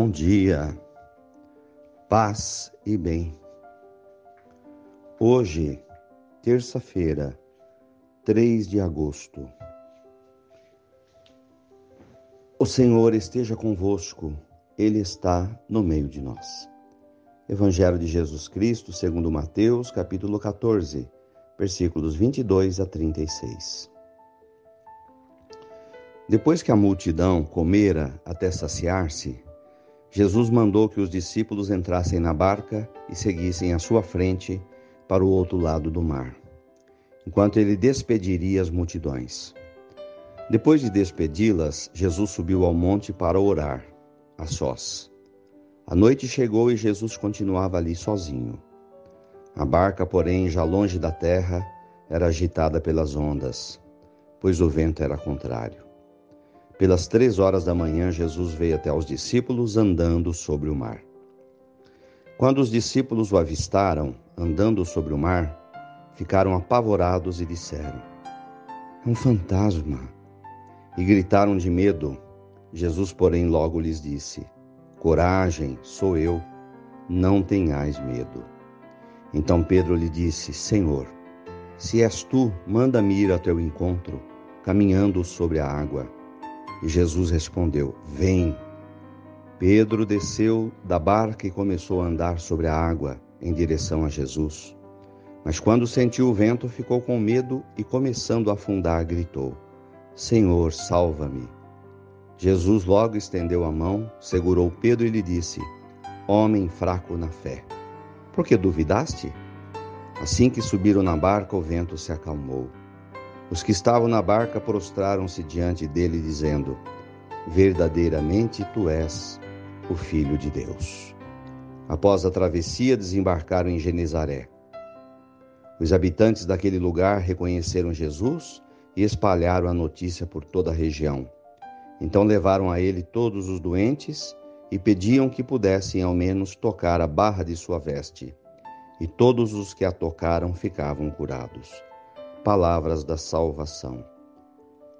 Bom dia, paz e bem. Hoje, terça-feira, 3 de agosto. O Senhor esteja convosco, Ele está no meio de nós. Evangelho de Jesus Cristo, segundo Mateus, capítulo 14, versículos 22 a 36. Depois que a multidão comera até saciar-se, Jesus mandou que os discípulos entrassem na barca e seguissem à sua frente para o outro lado do mar, enquanto ele despediria as multidões. Depois de despedi-las, Jesus subiu ao monte para orar, a sós. A noite chegou e Jesus continuava ali sozinho. A barca, porém, já longe da terra, era agitada pelas ondas, pois o vento era contrário. Pelas três horas da manhã, Jesus veio até os discípulos andando sobre o mar. Quando os discípulos o avistaram, andando sobre o mar, ficaram apavorados e disseram: É um fantasma! E gritaram de medo. Jesus, porém, logo lhes disse: Coragem, sou eu, não tenhais medo. Então Pedro lhe disse: Senhor, se és tu, manda-me ir a teu encontro, caminhando sobre a água. E Jesus respondeu: Vem. Pedro desceu da barca e começou a andar sobre a água em direção a Jesus. Mas quando sentiu o vento, ficou com medo e, começando a afundar, gritou: Senhor, salva-me. Jesus logo estendeu a mão, segurou Pedro e lhe disse: Homem fraco na fé, por que duvidaste? Assim que subiram na barca, o vento se acalmou. Os que estavam na barca prostraram-se diante dele, dizendo: Verdadeiramente tu és o Filho de Deus. Após a travessia, desembarcaram em Genezaré. Os habitantes daquele lugar reconheceram Jesus e espalharam a notícia por toda a região. Então levaram a ele todos os doentes e pediam que pudessem ao menos tocar a barra de sua veste. E todos os que a tocaram ficavam curados palavras da salvação.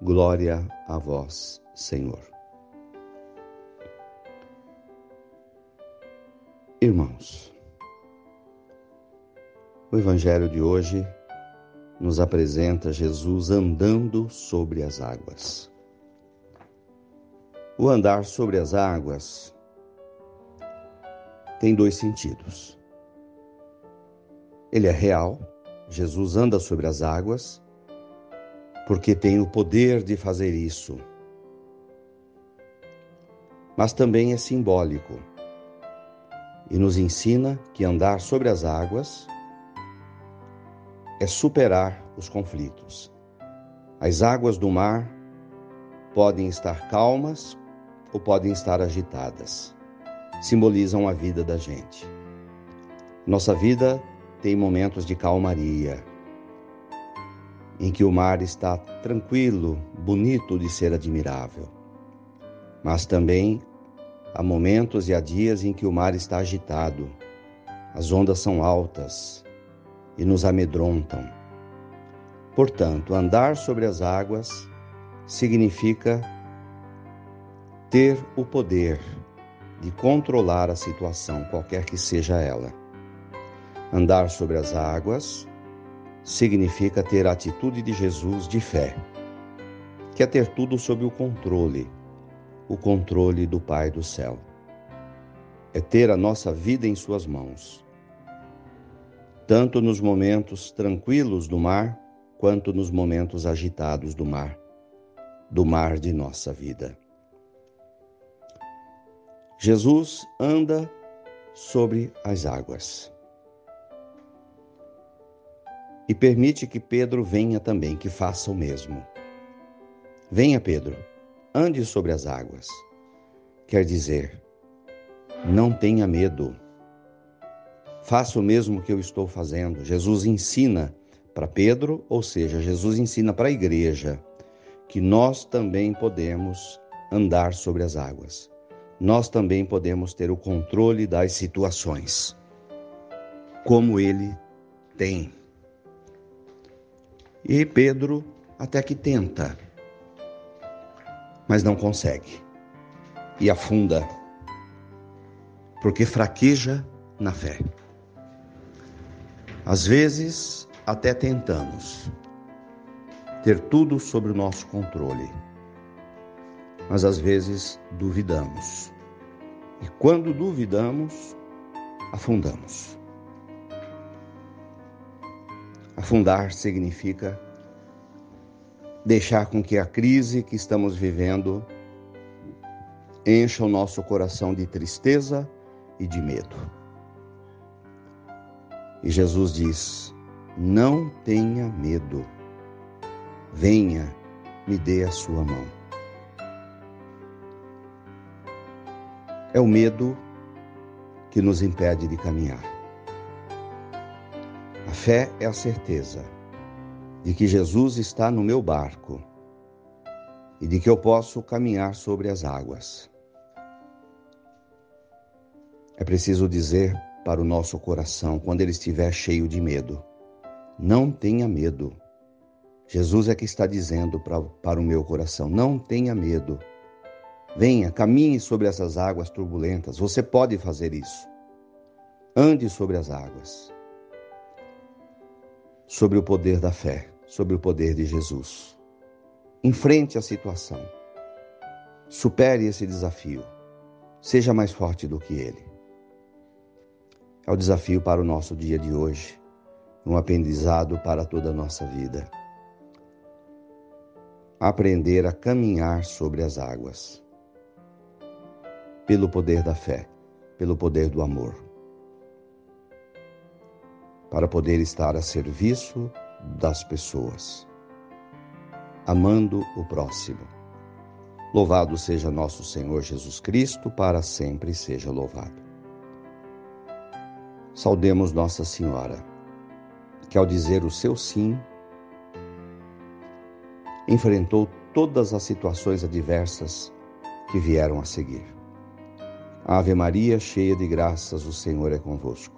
Glória a vós, Senhor. Irmãos, o Evangelho de hoje nos apresenta Jesus andando sobre as águas. O andar sobre as águas tem dois sentidos. Ele é real, Jesus anda sobre as águas porque tem o poder de fazer isso. Mas também é simbólico e nos ensina que andar sobre as águas é superar os conflitos. As águas do mar podem estar calmas ou podem estar agitadas. Simbolizam a vida da gente. Nossa vida tem momentos de calmaria, em que o mar está tranquilo, bonito de ser admirável. Mas também há momentos e há dias em que o mar está agitado, as ondas são altas e nos amedrontam. Portanto, andar sobre as águas significa ter o poder de controlar a situação, qualquer que seja ela. Andar sobre as águas significa ter a atitude de Jesus de fé, que é ter tudo sob o controle, o controle do Pai do céu. É ter a nossa vida em Suas mãos, tanto nos momentos tranquilos do mar, quanto nos momentos agitados do mar, do mar de nossa vida. Jesus anda sobre as águas e permite que Pedro venha também, que faça o mesmo. Venha, Pedro, ande sobre as águas. Quer dizer, não tenha medo. Faça o mesmo que eu estou fazendo. Jesus ensina para Pedro, ou seja, Jesus ensina para a igreja que nós também podemos andar sobre as águas. Nós também podemos ter o controle das situações, como ele tem. E Pedro até que tenta, mas não consegue. E afunda. porque fraqueja na fé. Às vezes, até tentamos ter tudo sob o nosso controle, mas às vezes duvidamos. E quando duvidamos, afundamos. Afundar significa deixar com que a crise que estamos vivendo encha o nosso coração de tristeza e de medo. E Jesus diz: Não tenha medo, venha, me dê a sua mão. É o medo que nos impede de caminhar. A fé é a certeza de que Jesus está no meu barco e de que eu posso caminhar sobre as águas. É preciso dizer para o nosso coração, quando ele estiver cheio de medo, não tenha medo. Jesus é que está dizendo para, para o meu coração: não tenha medo. Venha, caminhe sobre essas águas turbulentas. Você pode fazer isso. Ande sobre as águas. Sobre o poder da fé, sobre o poder de Jesus. Enfrente a situação. Supere esse desafio. Seja mais forte do que ele. É o desafio para o nosso dia de hoje, um aprendizado para toda a nossa vida. Aprender a caminhar sobre as águas pelo poder da fé, pelo poder do amor, para poder estar a serviço das pessoas, amando o próximo. Louvado seja nosso Senhor Jesus Cristo, para sempre seja louvado. Saudemos Nossa Senhora, que ao dizer o seu sim, enfrentou todas as situações adversas que vieram a seguir. Ave Maria, cheia de graças, o Senhor é convosco.